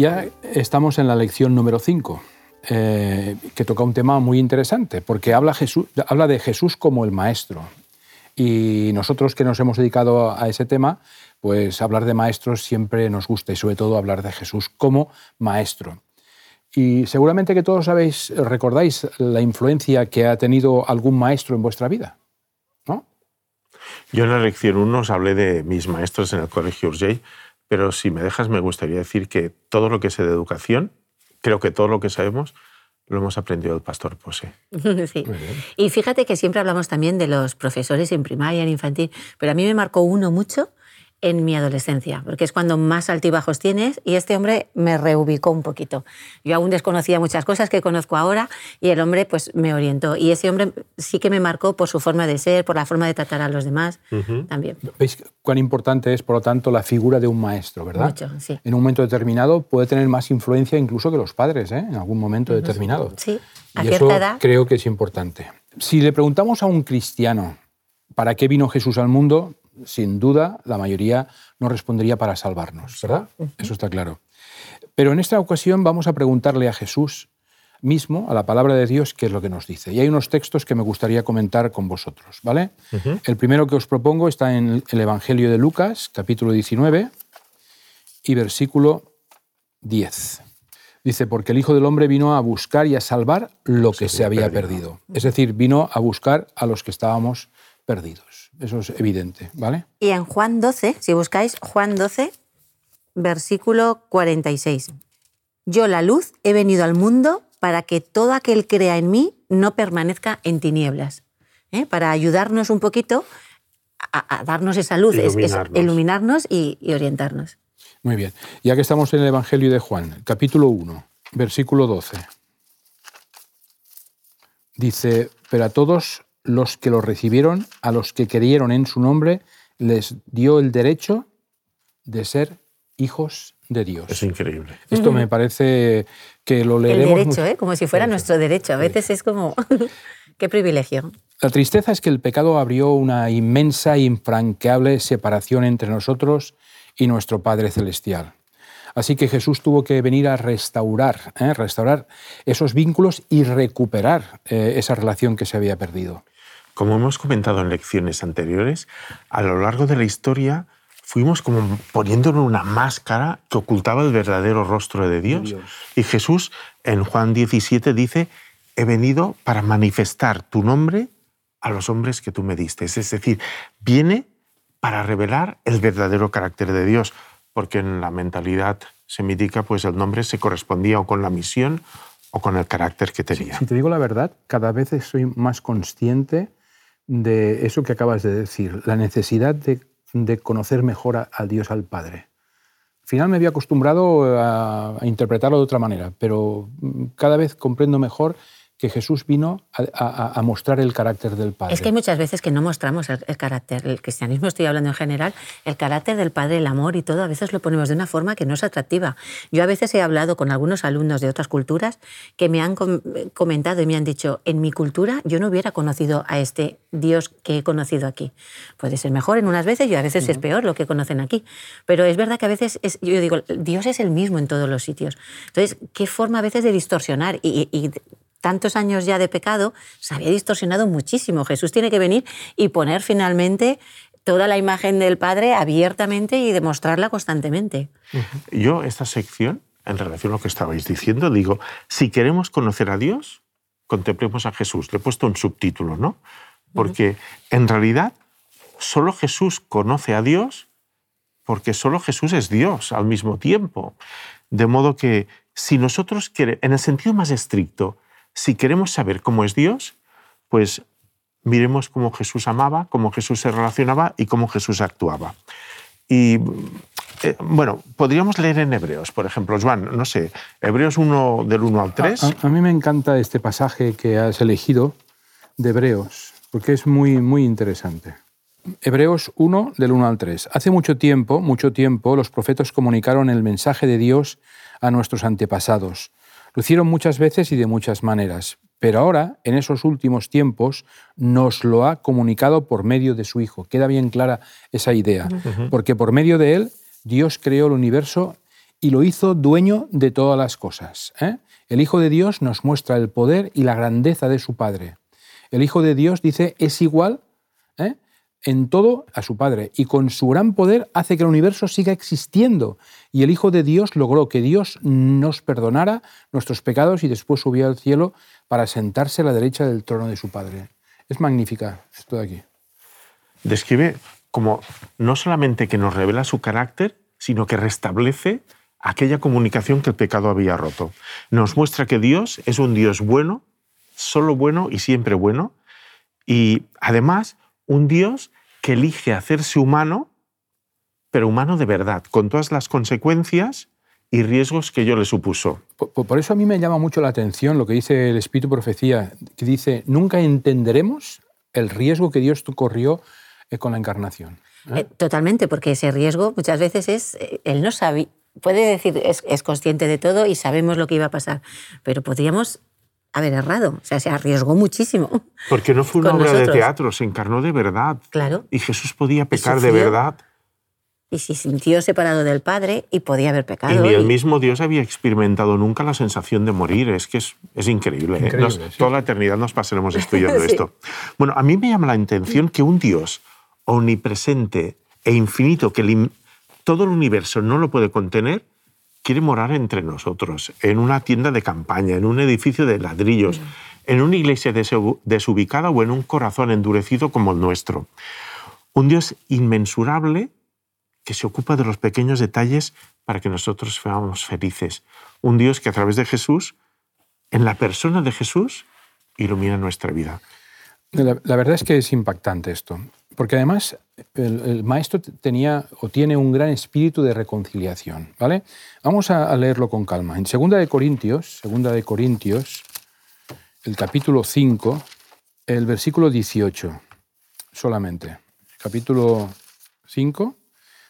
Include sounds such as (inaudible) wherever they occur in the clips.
Ya estamos en la lección número 5, eh, que toca un tema muy interesante, porque habla, de Jesús como el maestro. Y nosotros que nos hemos dedicado a ese tema, pues hablar de maestros siempre nos gusta y sobre todo hablar de Jesús como maestro. Y seguramente que todos sabéis, recordáis la influencia que ha tenido algún maestro en vuestra vida, ¿no? Yo en la lección 1 os hablé de mis maestros en el colegio Urgell, pero si me dejas me gustaría decir que todo lo que sé de educación, creo que todo lo que sabemos lo hemos aprendido del pastor Pose. (laughs) Sí. Y fíjate que siempre hablamos también de los profesores en primaria, en infantil, pero a mí me marcó uno mucho en mi adolescencia, porque es cuando más altibajos tienes y este hombre me reubicó un poquito. Yo aún desconocía muchas cosas que conozco ahora y el hombre pues me orientó y ese hombre sí que me marcó por su forma de ser, por la forma de tratar a los demás también. ¿Veis cuán importante es, por lo tanto, la figura de un maestro, verdad? Mucho, sí. En un momento determinado puede tener más influencia incluso que los padres, ¿eh? en algún momento determinado. Sí, a y cierta eso edad. creo que es importante. Si le preguntamos a un cristiano para qué vino Jesús al mundo, sin duda la mayoría no respondería para salvarnos, ¿verdad? Eso está claro. Pero en esta ocasión vamos a preguntarle a Jesús mismo, a la palabra de Dios, qué es lo que nos dice. Y hay unos textos que me gustaría comentar con vosotros, ¿vale? El primero que os propongo está en el Evangelio de Lucas, capítulo 19 y versículo 10. Dice, porque el Hijo del Hombre vino a buscar y a salvar lo que se había perdido. Es decir, vino a buscar a los que estábamos perdidos. Eso es evidente, ¿vale? Y en Juan 12, si buscáis Juan 12, versículo 46. Yo la luz he venido al mundo para que todo aquel crea en mí no permanezca en tinieblas. ¿eh? Para ayudarnos un poquito a, a darnos esa luz, es- es Iluminarnos. iluminarnos y, y orientarnos. Muy bien. Ya que estamos en el Evangelio de Juan, capítulo 1, versículo 12. Dice, pero a todos los que lo recibieron, a los que creyeron en su nombre, les dio el derecho de ser hijos de Dios. Es increíble. Esto me parece que lo El leeremos. derecho, muy- ¿eh? como si fuera Derecho. nuestro derecho. A veces es como, (laughs) qué privilegio. La tristeza es que el pecado abrió una inmensa e infranqueable separación entre nosotros y nuestro Padre Celestial. Así que Jesús tuvo que venir a restaurar, ¿eh? restaurar esos vínculos y recuperar eh, esa relación que se había perdido. Como hemos comentado en lecciones anteriores, a lo largo de la historia fuimos como poniéndole una máscara que ocultaba el verdadero rostro de Dios. Dios. Y Jesús en Juan 17 dice, he venido para manifestar tu nombre a los hombres que tú me diste. Es decir, viene para revelar el verdadero carácter de Dios, porque en la mentalidad semítica pues el nombre se correspondía o con la misión o con el carácter que tenía. Si te digo la verdad, cada vez soy más consciente de eso que acabas de decir, la necesidad de, de conocer mejor a- Dios, al Padre. Al final me había acostumbrado a, a interpretarlo de otra manera, pero mm, cada vez comprendo mejor que Jesús vino a, a- a mostrar el carácter del Padre. Es que hay muchas veces que no mostramos el, el carácter, el cristianismo estoy hablando en general, el carácter del Padre, el amor y todo, a veces lo ponemos de una forma que no es atractiva. Yo a veces he hablado con algunos alumnos de otras culturas que me han com- comentado y me han dicho, en mi cultura yo no hubiera conocido a este Dios que he conocido aquí. Puede ser mejor en unas veces y a veces es peor lo que conocen aquí. Pero es verdad que a veces, es- yo digo, Dios es el mismo en todos los sitios. Entonces, ¿qué forma a veces de distorsionar? Y, y- y tantos años ya de pecado, se había distorsionado muchísimo. Jesús tiene que venir y poner finalmente toda la imagen del Padre abiertamente y demostrarla constantemente. Yo, esta sección, en relación a lo que estabais diciendo, digo, si queremos conocer a Dios, contemplemos a Jesús. Le he puesto un subtítulo, ¿no? Porque en realidad solo Jesús conoce a Dios porque solo Jesús es Dios al mismo tiempo. De modo que si nosotros queremos, en el sentido más estricto, si queremos saber cómo es Dios, pues miremos cómo Jesús amaba, cómo Jesús se relacionaba y cómo Jesús actuaba. Y eh, bueno, podríamos leer en Hebreos, por ejemplo, Joan, no sé, Hebreos 1 del 1 al 3. A, a- a mí me encanta este pasaje que has elegido de Hebreos, porque es muy, muy interesante. Hebreos 1, del 1 al 3. Hace mucho tiempo, mucho tiempo, los profetas comunicaron el mensaje de Dios a nuestros antepasados. Lo hicieron muchas veces y de muchas maneras, pero ahora, en esos últimos tiempos, nos lo ha comunicado por medio de su Hijo. Queda bien clara esa idea, porque por medio de él Dios creó el universo y lo hizo dueño de todas las cosas. ¿eh? El Hijo de Dios nos muestra el poder y la grandeza de su Padre. El Hijo de Dios dice es igual ¿eh? En todo a su Padre y con su gran poder hace que el universo siga existiendo. Y el Hijo de Dios logró que Dios nos perdonara nuestros pecados y después subió al cielo para sentarse a la derecha del trono de su Padre. Es magnífica esto de aquí. Describe como no solamente que nos revela su carácter, sino que restablece aquella comunicación que el pecado había roto. Nos muestra que Dios es un Dios bueno, solo bueno y siempre bueno, y además un Dios que elige hacerse humano, pero humano de verdad, con todas las consecuencias y riesgos que yo le supuso. Por, eso a mí me llama mucho la atención lo que dice el Espíritu Profecía, que dice, nunca entenderemos el riesgo que Dios corrió eh, con la encarnación. ¿eh? Eh, totalmente, porque ese riesgo muchas veces es, él no sabe, puede decir, es, es, consciente de todo y sabemos lo que iba a pasar, pero podríamos haber errado, o sea, se arriesgó muchísimo. Porque no fue una obra de teatro, se encarnó de verdad. Claro. Y Jesús podía pecar de verdad. Y se sintió separado del Padre y podía haber pecado. Y ni el mismo Dios había experimentado nunca la sensación de morir. Es que es, es increíble. ¿eh? Toda la eternidad nos pasaremos (laughs) estudiando esto. Bueno, a mí me llama la atención que un Dios omnipresente e infinito, que todo el universo no lo puede contener, quiere morar entre nosotros, en una tienda de campaña, en un edificio de ladrillos, en una iglesia desubicada o en un corazón endurecido como el nuestro. Un Dios inmensurable que se ocupa de los pequeños detalles para que nosotros seamos felices. Un Dios que a través de Jesús, en la persona de Jesús, ilumina nuestra vida. La, verdad es que es impactante esto, porque además el, maestro tenía o tiene un gran espíritu de reconciliación. ¿vale? Vamos a, leerlo con calma. En Segunda de Corintios, Segunda de Corintios, el capítulo 5, el versículo 18, solamente. Capítulo 5,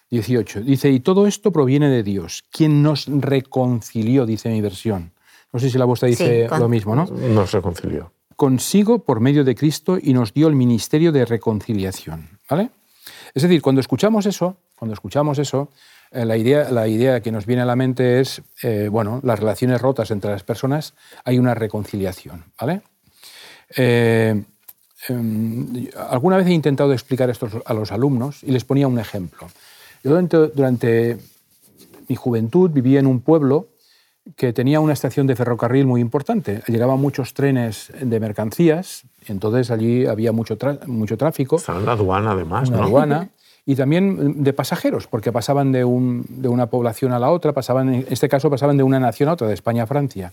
18. Dice, y todo esto proviene de Dios, quien nos reconcilió, dice mi versión. No sé si la vuestra dice lo mismo, ¿no? Nos reconcilió consigo por medio de Cristo y nos dio el ministerio de reconciliación. ¿vale? Es decir, cuando escuchamos eso, cuando escuchamos eso, eh, la, idea, la idea que nos viene a la mente es, eh, bueno, las relaciones rotas entre las personas, hay una reconciliación. ¿vale? Eh, em, alguna vez he intentado explicar esto a los alumnos y les ponía un ejemplo. Yo durante mi juventud vivía en un pueblo que tenía una estación de ferrocarril muy importante. Llegaban muchos trenes de mercancías, entonces allí había mucho, mucho tráfico. Estaba la aduana, además. Una aduana. Y también de pasajeros, porque pasaban de, un, de, una población a la otra, pasaban, en este caso pasaban de una nación a otra, de España a Francia.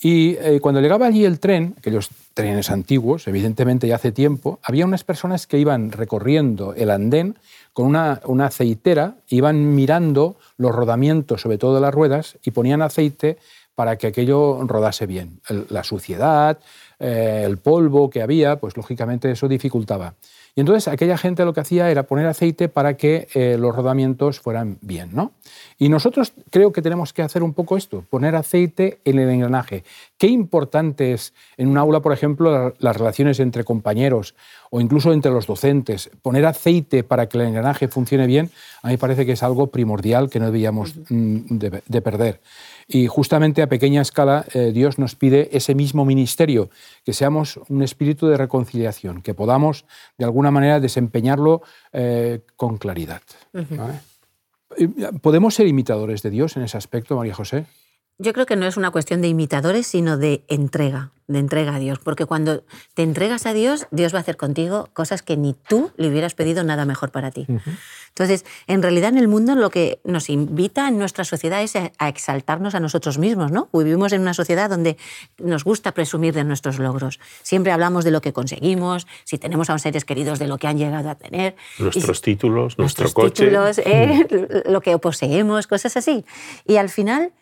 Y eh, cuando llegaba allí el tren, aquellos trenes antiguos, evidentemente ya hace tiempo, había unas personas que iban recorriendo el andén con una, aceitera, iban mirando los rodamientos, sobre todo las ruedas, y ponían aceite para que aquello rodase bien. la suciedad, eh, el polvo que había, pues lógicamente eso dificultaba. Y entonces aquella gente lo que hacía era poner aceite para que eh, los rodamientos fueran bien. ¿no? Y nosotros creo que tenemos que hacer un poco esto, poner aceite en el engranaje. Qué importante es en un aula, por ejemplo, las relaciones entre compañeros o incluso entre los docentes. Poner aceite para que el engranaje funcione bien, a mí parece que es algo primordial que no debíamos mm, de perder. Y justamente a pequeña escala eh, Dios nos pide ese mismo ministerio, que seamos un espíritu de reconciliación, que podamos de alguna manera desempeñarlo eh, con claridad. ¿Podemos ser imitadores de Dios en ese aspecto, María José? Yo creo que no es una cuestión de imitadores, sino de entrega, de entrega a Dios. Porque cuando te entregas a Dios, Dios va a hacer contigo cosas que ni tú le hubieras pedido nada mejor para ti. Entonces, en realidad en el mundo lo que nos invita en nuestra sociedad es a exaltarnos a nosotros mismos, ¿no? Vivimos en una sociedad donde nos gusta presumir de nuestros logros. Siempre hablamos de lo que conseguimos, si tenemos a los seres queridos de lo que han llegado a tener. Nuestros títulos, nuestro coche. Títulos, ¿eh? lo que poseemos, cosas así. Y al final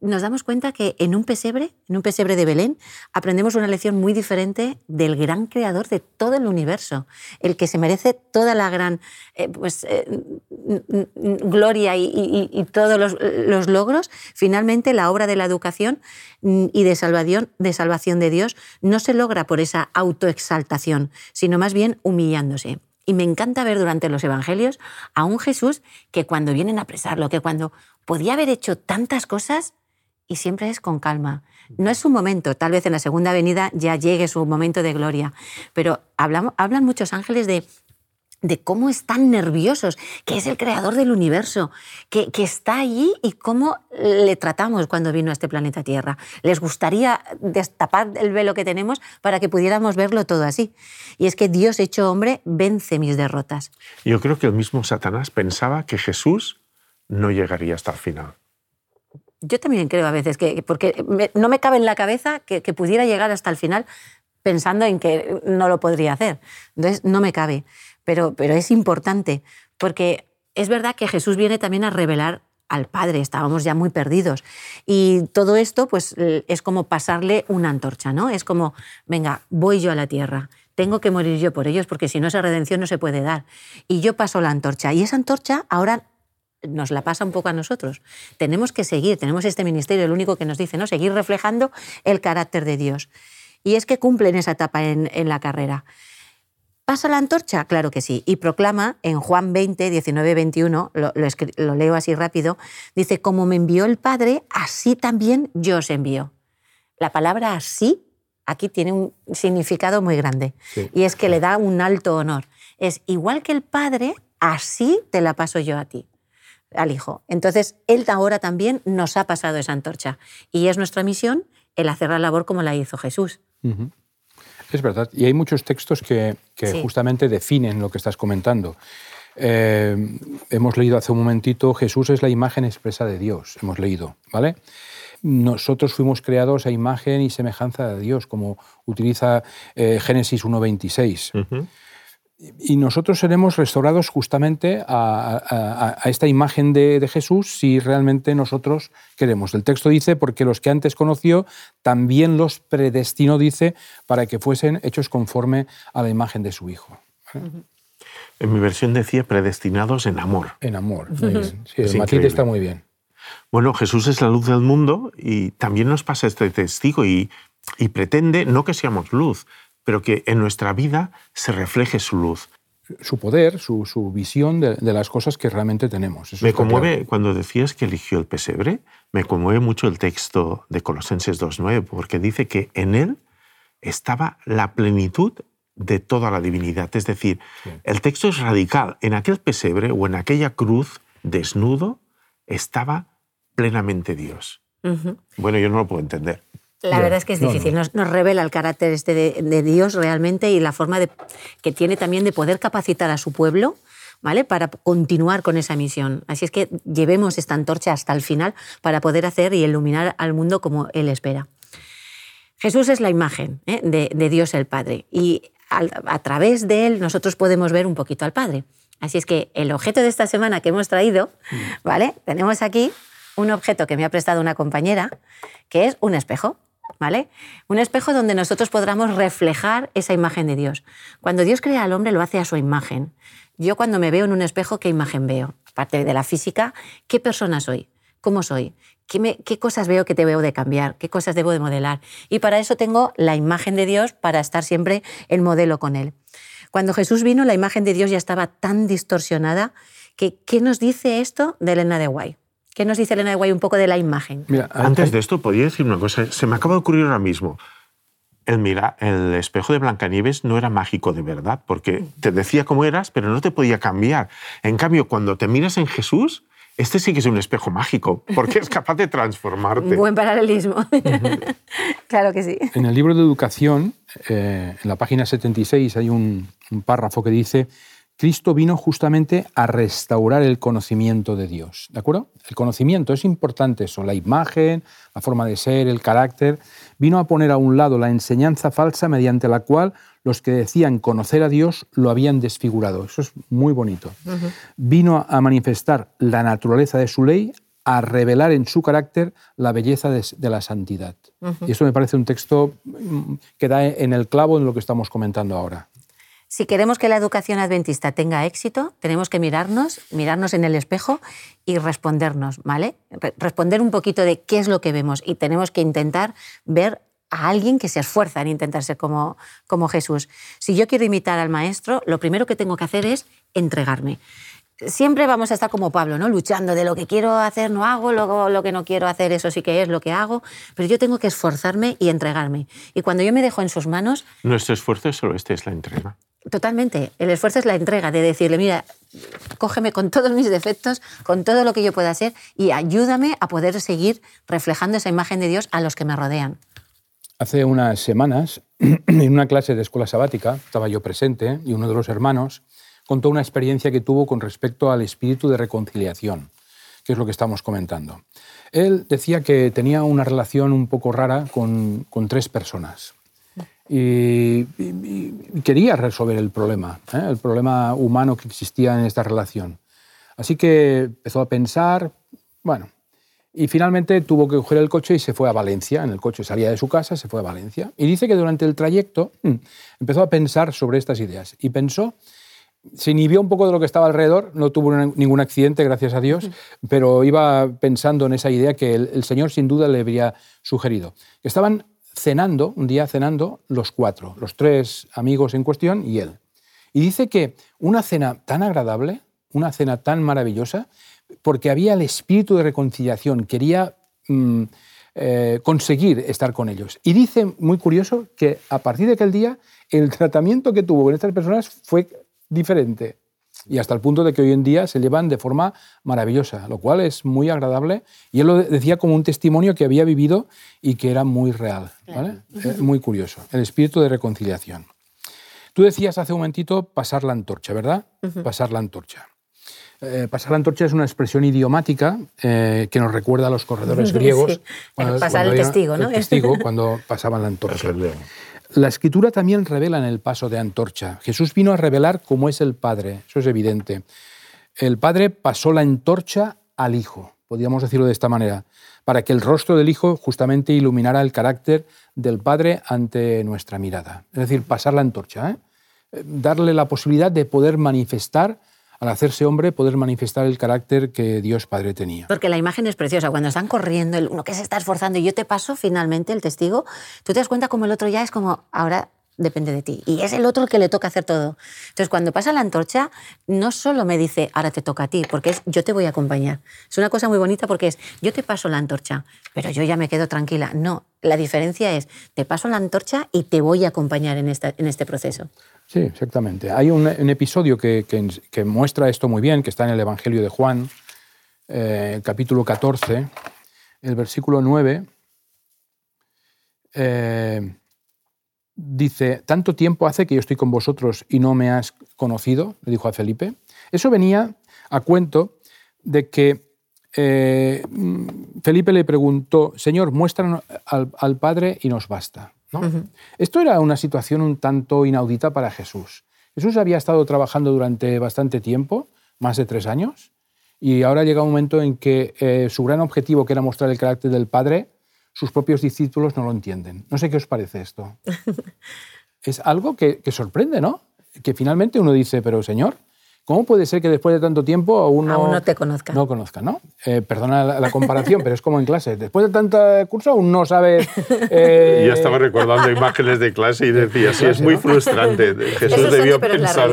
nos damos cuenta que en un pesebre, en un pesebre de Belén, aprendemos una lección muy diferente del gran creador de todo el universo, el que se merece toda la gran eh, pues, eh, gloria y, todos los, logros. Finalmente, la obra de la educación y de salvación, de salvación de Dios no se logra por esa autoexaltación, sino más bien humillándose. Y me encanta ver durante los evangelios a un Jesús que cuando vienen a apresarlo, que cuando podía haber hecho tantas cosas y siempre es con calma. No es su momento, tal vez en la segunda venida ya llegue su momento de gloria, pero hablan muchos ángeles de de cómo están nerviosos, que es el creador del universo, que, está allí y cómo le tratamos cuando vino a este planeta Tierra. Les gustaría destapar el velo que tenemos para que pudiéramos verlo todo así. Y es que Dios hecho hombre vence mis derrotas. Yo creo que el mismo Satanás pensaba que Jesús no llegaría hasta el final. Yo también creo a veces que, porque no me cabe en la cabeza que pudiera llegar hasta el final pensando en que no lo podría hacer. Entonces, no me cabe pero, pero es importante, porque es verdad que Jesús viene también a revelar al Padre, estábamos ya muy perdidos. Y todo esto pues, es como pasarle una antorcha, ¿no? Es como, venga, voy yo a la tierra, tengo que morir yo por ellos, porque si no esa redención no se puede dar. Y yo paso la antorcha. Y esa antorcha ahora nos la pasa un poco a nosotros. Tenemos que seguir, tenemos este ministerio, el único que nos dice, ¿no? Seguir reflejando el carácter de Dios. Y es que cumplen esa etapa en, en la carrera. ¿Pasa la antorcha? Claro que sí. Y proclama en Juan 20, 19, 21, lo, lo, leo así rápido, dice, como me envió el Padre, así también yo os envío. La palabra así aquí tiene un significado muy grande. Y es que le da un alto honor. Es igual que el Padre, así te la paso yo a ti, al Hijo. Entonces, Él ahora también nos ha pasado esa antorcha. Y es nuestra misión el hacer la labor como la hizo Jesús. Es verdad. Y hay muchos textos que, justamente definen lo que estás comentando. Eh, hemos leído hace un momentito, Jesús es la imagen expresa de Dios, hemos leído, ¿vale? Nosotros fuimos creados a imagen y semejanza de Dios, como utiliza eh, Génesis 1.26 y nosotros seremos restaurados justamente a, esta imagen de, Jesús si realmente nosotros queremos. El texto dice, porque los que antes conoció, también los predestinó, dice, para que fuesen hechos conforme a la imagen de su Hijo. En mi versión decía predestinados en amor. En amor. Sí, el matiz está muy bien. Bueno, Jesús es la luz del mundo y también nos pasa este testigo y pretende no que seamos luz, pero que en nuestra vida se refleje su luz. Su poder, su, visión de, las cosas que realmente tenemos. me conmueve, cuando decías que eligió el pesebre, me conmueve mucho el texto de Colosenses 2.9, porque dice que en él estaba la plenitud de toda la divinidad. Es decir, el texto es radical. En aquel pesebre o en aquella cruz desnudo estaba plenamente Dios. Bueno, yo no lo puedo entender. La verdad es que es difícil, Nos, revela el carácter este de, Dios realmente y la forma de, que tiene también de poder capacitar a su pueblo ¿vale? para continuar con esa misión. Así es que llevemos esta antorcha hasta el final para poder hacer y iluminar al mundo como Él espera. Jesús es la imagen ¿eh? de, Dios el Padre y a, través de Él nosotros podemos ver un poquito al Padre. Así es que el objeto de esta semana que hemos traído, mm. ¿vale? Tenemos aquí un objeto que me ha prestado una compañera, que es un espejo. ¿Vale? Un espejo donde nosotros podamos reflejar esa imagen de Dios. Cuando Dios crea al hombre lo hace a su imagen. Yo cuando me veo en un espejo, ¿qué imagen veo? Aparte de la física, ¿qué persona soy? ¿Cómo soy? ¿Qué, ¿Qué, cosas veo que te veo de cambiar? ¿Qué cosas debo de modelar? Y para eso tengo la imagen de Dios para estar siempre en modelo con Él. Cuando Jesús vino, la imagen de Dios ya estaba tan distorsionada que ¿qué nos dice esto de Elena de Guay? ¿Qué nos dice Elena de Guay un poco de la imagen? Mira, antes de esto, podría decir una cosa. Se me acaba de ocurrir ahora mismo. El, mira, el espejo de Blancanieves no era mágico de verdad, porque te decía cómo eras, pero no te podía cambiar. En cambio, cuando te miras en Jesús, este sí que es un espejo mágico, porque es capaz de transformarte. (laughs) Buen paralelismo. (laughs) (laughs) claro que sí. En el libro de educación, eh, en la página 76, hay un, un párrafo que dice Cristo vino justamente a restaurar el conocimiento de Dios. ¿De acuerdo? El conocimiento es importante eso, la imagen, la forma de ser, el carácter. Vino a poner a un lado la enseñanza falsa mediante la cual los que decían conocer a Dios lo habían desfigurado. Eso es muy bonito. Vino a manifestar la naturaleza de su ley, a revelar en su carácter la belleza de, la santidad. Y eso me parece un texto mm, que da en el clavo en lo que estamos comentando ahora. Si queremos que la educación adventista tenga éxito, tenemos que mirarnos, mirarnos en el espejo y respondernos, ¿vale? Responder un poquito de qué es lo que vemos y tenemos que intentar ver a alguien que se esfuerza en intentar ser como, como Jesús. Si yo quiero imitar al maestro, lo primero que tengo que hacer es entregarme. Siempre vamos a estar como Pablo, ¿no? luchando de lo que quiero hacer no hago, luego lo que no quiero hacer eso sí que es lo que hago, pero yo tengo que esforzarme y entregarme. Y cuando yo me dejo en sus manos... Nuestro esfuerzo solo este es la entrega. Totalmente. El esfuerzo es la entrega, de decirle, mira, cógeme con todos mis defectos, con todo lo que yo pueda hacer y ayúdame a poder seguir reflejando esa imagen de Dios a los que me rodean. Hace unas semanas, (clears throat) en una clase de escuela sabática, estaba yo presente y uno de los hermanos contó una experiencia que tuvo con respecto al espíritu de reconciliación, que es lo que estamos comentando. Él decía que tenía una relación un poco rara con, tres personas y, quería resolver el problema, ¿eh? el problema humano que existía en esta relación. Así que empezó a pensar, bueno, y finalmente tuvo que coger el coche y se fue a Valencia. En el coche salía de su casa, se fue a Valencia. Y dice que durante el trayecto mm, empezó a pensar sobre estas ideas. Y pensó, se inhibió un poco de lo que estaba alrededor, no tuvo ningún accidente, gracias a Dios, pero iba pensando en esa idea que el, Señor sin duda le habría sugerido. Estaban cenando, un día cenando, los cuatro, los tres amigos en cuestión y él. Y dice que una cena tan agradable, una cena tan maravillosa, porque había el espíritu de reconciliación, quería mm, eh, conseguir estar con ellos. Y dice, muy curioso, que a partir de aquel día el (laughs) tratamiento que tuvo con estas personas fue diferente. Y hasta el punto de que hoy en día se llevan de forma maravillosa, lo cual es muy agradable. Y él lo decía como un testimonio que había vivido y que era muy real. Eh, muy curioso. El espíritu de reconciliación. Tú decías hace un momentito pasar la antorcha, ¿verdad? Pasar la antorcha. Eh, pasar la antorcha es una expresión idiomática eh, que nos recuerda a los corredores (laughs) griegos. Cuando, pasar el testigo, ¿no? El testigo cuando pasaban la antorcha. La escritura también revela en el paso de antorcha. Jesús vino a revelar cómo es el Padre, eso es evidente. El Padre pasó la antorcha al Hijo, podríamos decirlo de esta manera, para que el rostro del Hijo justamente iluminara el carácter del Padre ante nuestra mirada. Es decir, pasar la antorcha, ¿eh? darle la posibilidad de poder manifestar al hacerse hombre, poder manifestar el carácter que Dios Padre tenía. Porque la imagen es preciosa. Cuando están corriendo, el uno que se está esforzando y yo te paso finalmente el testigo, tú te das cuenta como el otro ya es como, ahora depende de ti. Y es el otro el que le toca hacer todo. Entonces, cuando pasa la antorcha, no solo me dice, ahora te toca a ti, porque es yo te voy a acompañar. Es una cosa muy bonita porque es, yo te paso la antorcha, pero yo ya me quedo tranquila. No, la diferencia es, te paso la antorcha y te voy a acompañar en, esta, en este proceso. Sí, exactamente. Hay un, episodio que, muestra esto muy bien, que está en el Evangelio de Juan, eh, capítulo 14, el versículo 9. Eh, dice, tanto tiempo hace que yo estoy con vosotros y no me has conocido, le dijo a Felipe. Eso venía a cuento de que eh, Felipe le preguntó, Señor, muéstranos al, Padre y nos basta. Esto era una situación un tanto inaudita para Jesús. Jesús había estado trabajando durante bastante tiempo, más de tres años, y ahora llega un momento en que eh, su gran objetivo, que era mostrar el carácter del Padre, sus propios discípulos no lo entienden. No sé qué os parece esto. (laughs) es algo que, que sorprende, ¿no? Que finalmente uno dice, pero Señor, ¿Cómo puede ser que después de tanto tiempo uno, aún no te conozca? No conozca, ¿no? Eh, perdona la, comparación, pero es como en clase. Después de tanto curso aún no sabe... Eh... Ya estaba recordando imágenes de clase y decía, sí, es muy frustrante. (laughs) Jesús debió pensar...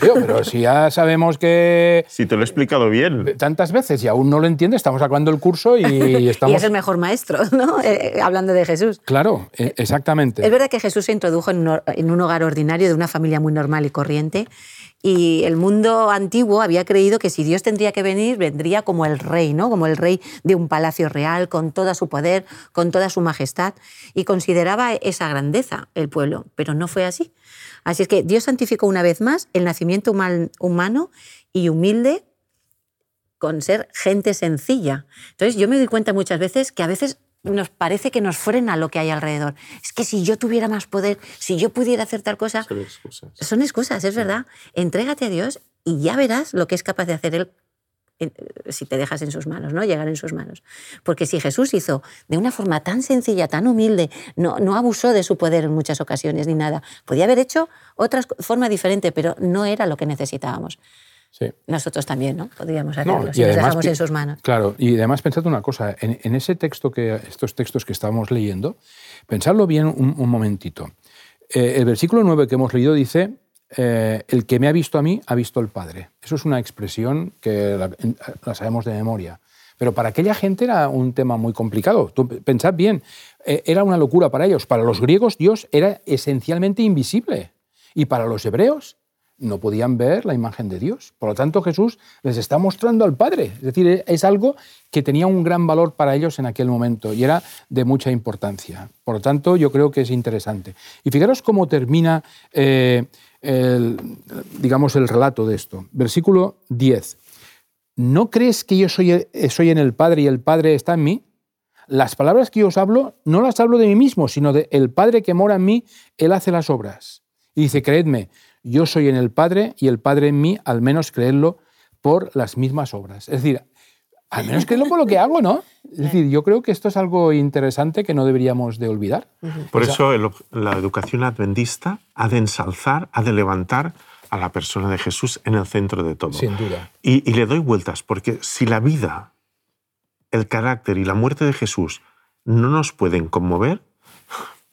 pero si ya sabemos que... Si te lo he explicado bien. Tantas veces y aún no lo entiende, estamos acabando el curso y estamos... (laughs) y es el mejor maestro, ¿no? (laughs) Eh, hablando de Jesús. Claro, e, exactamente. Es verdad que Jesús se introdujo en un hogar ordinario de una familia muy normal y corriente y el mundo antiguo había creído que si Dios tendría que venir, vendría como el rey, ¿no? como el rey de un palacio real, con todo su poder, con toda su majestad, y consideraba esa grandeza el pueblo, pero no fue así. Así es que Dios santificó una vez más el nacimiento humano y humilde con ser gente sencilla. Entonces yo me doy cuenta muchas veces que a veces nos parece que nos frena lo que hay alrededor. Es que si yo tuviera más poder, si yo pudiera hacer tal cosa... Son excusas. Son excusas, es verdad. Entrégate a Dios y ya verás lo que es capaz de hacer Él si te dejas en sus manos, ¿no? Llegar en sus manos. Porque si Jesús hizo de una forma tan sencilla, tan humilde, no, no abusó de su poder en muchas ocasiones ni nada, podía haber hecho otra forma diferente, pero no era lo que necesitábamos. Nosotros también, ¿no? Podríamos hacerlo si nos dejamos en sus manos. Claro, y además pensad una cosa, en, ese texto que, estos textos que estábamos leyendo, pensadlo bien un, momentito. Eh, el versículo 9 que hemos leído dice, eh, el que me ha visto a mí ha visto al Padre. Eso es una expresión que la, sabemos de memoria. Pero para aquella gente era un tema muy complicado. pensad bien, eh, era una locura para ellos. Para los griegos Dios era esencialmente invisible. Y para los hebreos no podían ver la imagen de Dios. Por lo tanto, Jesús les está mostrando al Padre. Es decir, es algo que tenía un gran valor para ellos en aquel momento y era de mucha importancia. Por lo tanto, yo creo que es interesante. Y fijaros cómo termina, eh, el, digamos, el relato de esto. Versículo 10. ¿No crees que yo soy, soy en el Padre y el Padre está en mí? Las palabras que yo os hablo no las hablo de mí mismo, sino de el Padre que mora en mí, Él hace las obras. Y dice, creedme, yo soy en el Padre y el Padre en mí, al menos creedlo por las mismas obras. Es decir, al menos creedlo por lo que hago, ¿no? Es decir, yo creo que esto es algo interesante que no deberíamos de olvidar. Por eso la educación adventista ha de ensalzar, ha de levantar a la persona de Jesús en el centro de todo. Sin duda. Y, y le doy vueltas, porque si la vida, el carácter y la muerte de Jesús no nos pueden conmover,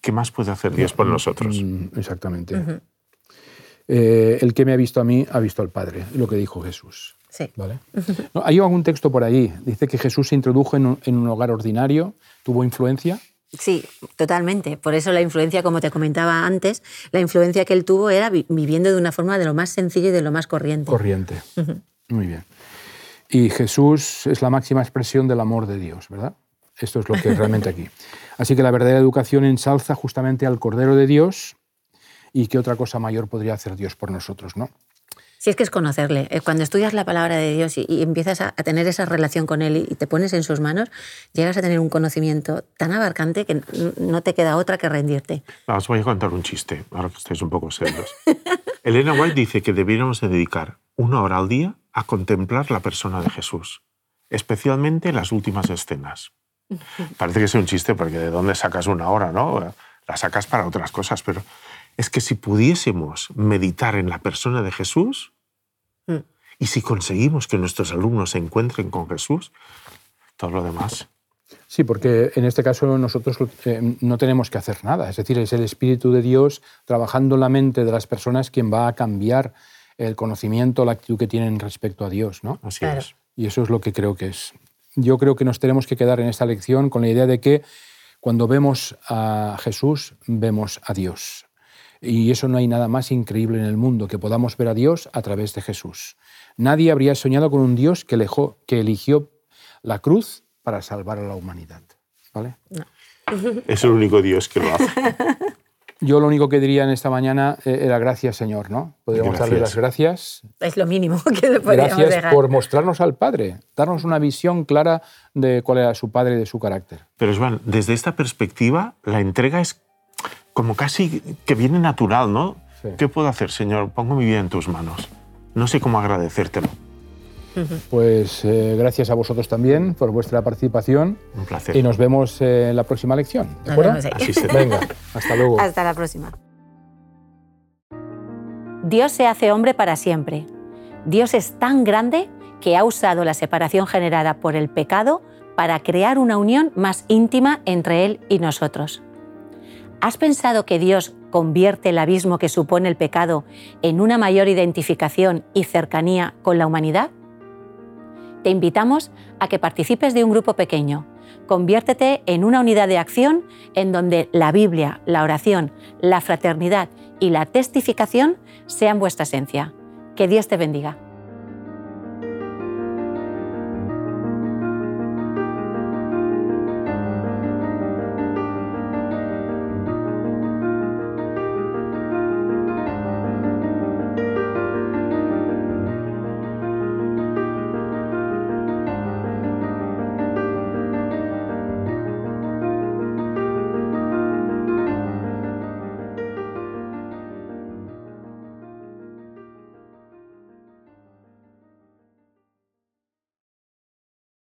¿qué más puede hacer Dios por nosotros? Mm, exactamente. Eh, el que me ha visto a mí ha visto al Padre, lo que dijo Jesús. Sí. ¿Vale? hay algún texto por ahí. Dice que Jesús se introdujo en un, hogar ordinario, tuvo influencia. Sí, totalmente. Por eso la influencia, como te comentaba antes, la influencia que él tuvo era viviendo de una forma de lo más sencilla y de lo más corriente. Corriente. Muy bien. Y Jesús es la máxima expresión del amor de Dios, ¿verdad? Esto es lo que es realmente aquí. (laughs) Así que la verdadera educación ensalza justamente al Cordero de Dios y qué otra cosa mayor podría hacer Dios por nosotros, ¿no? Si es que es conocerle. Eh, cuando estudias la palabra de Dios y, empiezas a, tener esa relación con Él y te pones en sus manos, llegas a tener un conocimiento tan abarcante que no te queda otra que rendirte. os voy a contar un chiste, ahora que estáis un poco serios. (laughs) Elena White dice que debiéramos dedicar una hora al día a contemplar la persona de Jesús, especialmente las últimas escenas. Parece que es un chiste porque de dónde sacas una hora, ¿no? La sacas para otras cosas, pero es que si pudiésemos meditar en la persona de Jesús mm. y si conseguimos que nuestros alumnos se encuentren con Jesús, todo lo demás. Sí, porque en este caso nosotros eh, no tenemos que hacer nada, es decir, es el Espíritu de Dios trabajando en la mente de las personas quien va a cambiar el conocimiento, la actitud que tienen respecto a Dios, ¿no? Así es. Y eso es lo que creo que es. Yo creo que nos tenemos que quedar en esta lección con la idea de que cuando vemos a Jesús, vemos a Dios. Y eso no hay nada más increíble en el mundo, que podamos ver a Dios a través de Jesús. Nadie habría soñado con un Dios que, que eligió la cruz para salvar a la humanidad. ¿vale? Es el único Dios que lo hace. (laughs) Yo lo único que diría en esta mañana eh, era gracias, Señor, ¿no? Podríamos darle las gracias. Es lo mínimo (laughs) que le podríamos Gracias por mostrarnos al Padre, darnos una visión clara de cuál era su Padre y de su carácter. Pero, Juan, desde esta perspectiva, la entrega es como casi que viene natural, ¿no? ¿Qué puedo hacer, Señor? Pongo mi vida en tus manos. No sé cómo agradecértelo. Pues eh, gracias a vosotros también por vuestra participación. Un placer. Y nos vemos en la próxima lección. ¿De acuerdo? Así se Venga, hasta luego. Hasta la próxima. Dios se hace hombre para siempre. Dios es tan grande que ha usado la separación generada por el pecado para crear una unión más íntima entre Él y nosotros. ¿Has pensado que Dios convierte el abismo que supone el pecado en una mayor identificación y cercanía con la humanidad? Te invitamos a que participes de un grupo pequeño. Conviértete en una unidad de acción en donde la Biblia, la oración, la fraternidad y la testificación sean vuestra esencia. Que Dios te bendiga.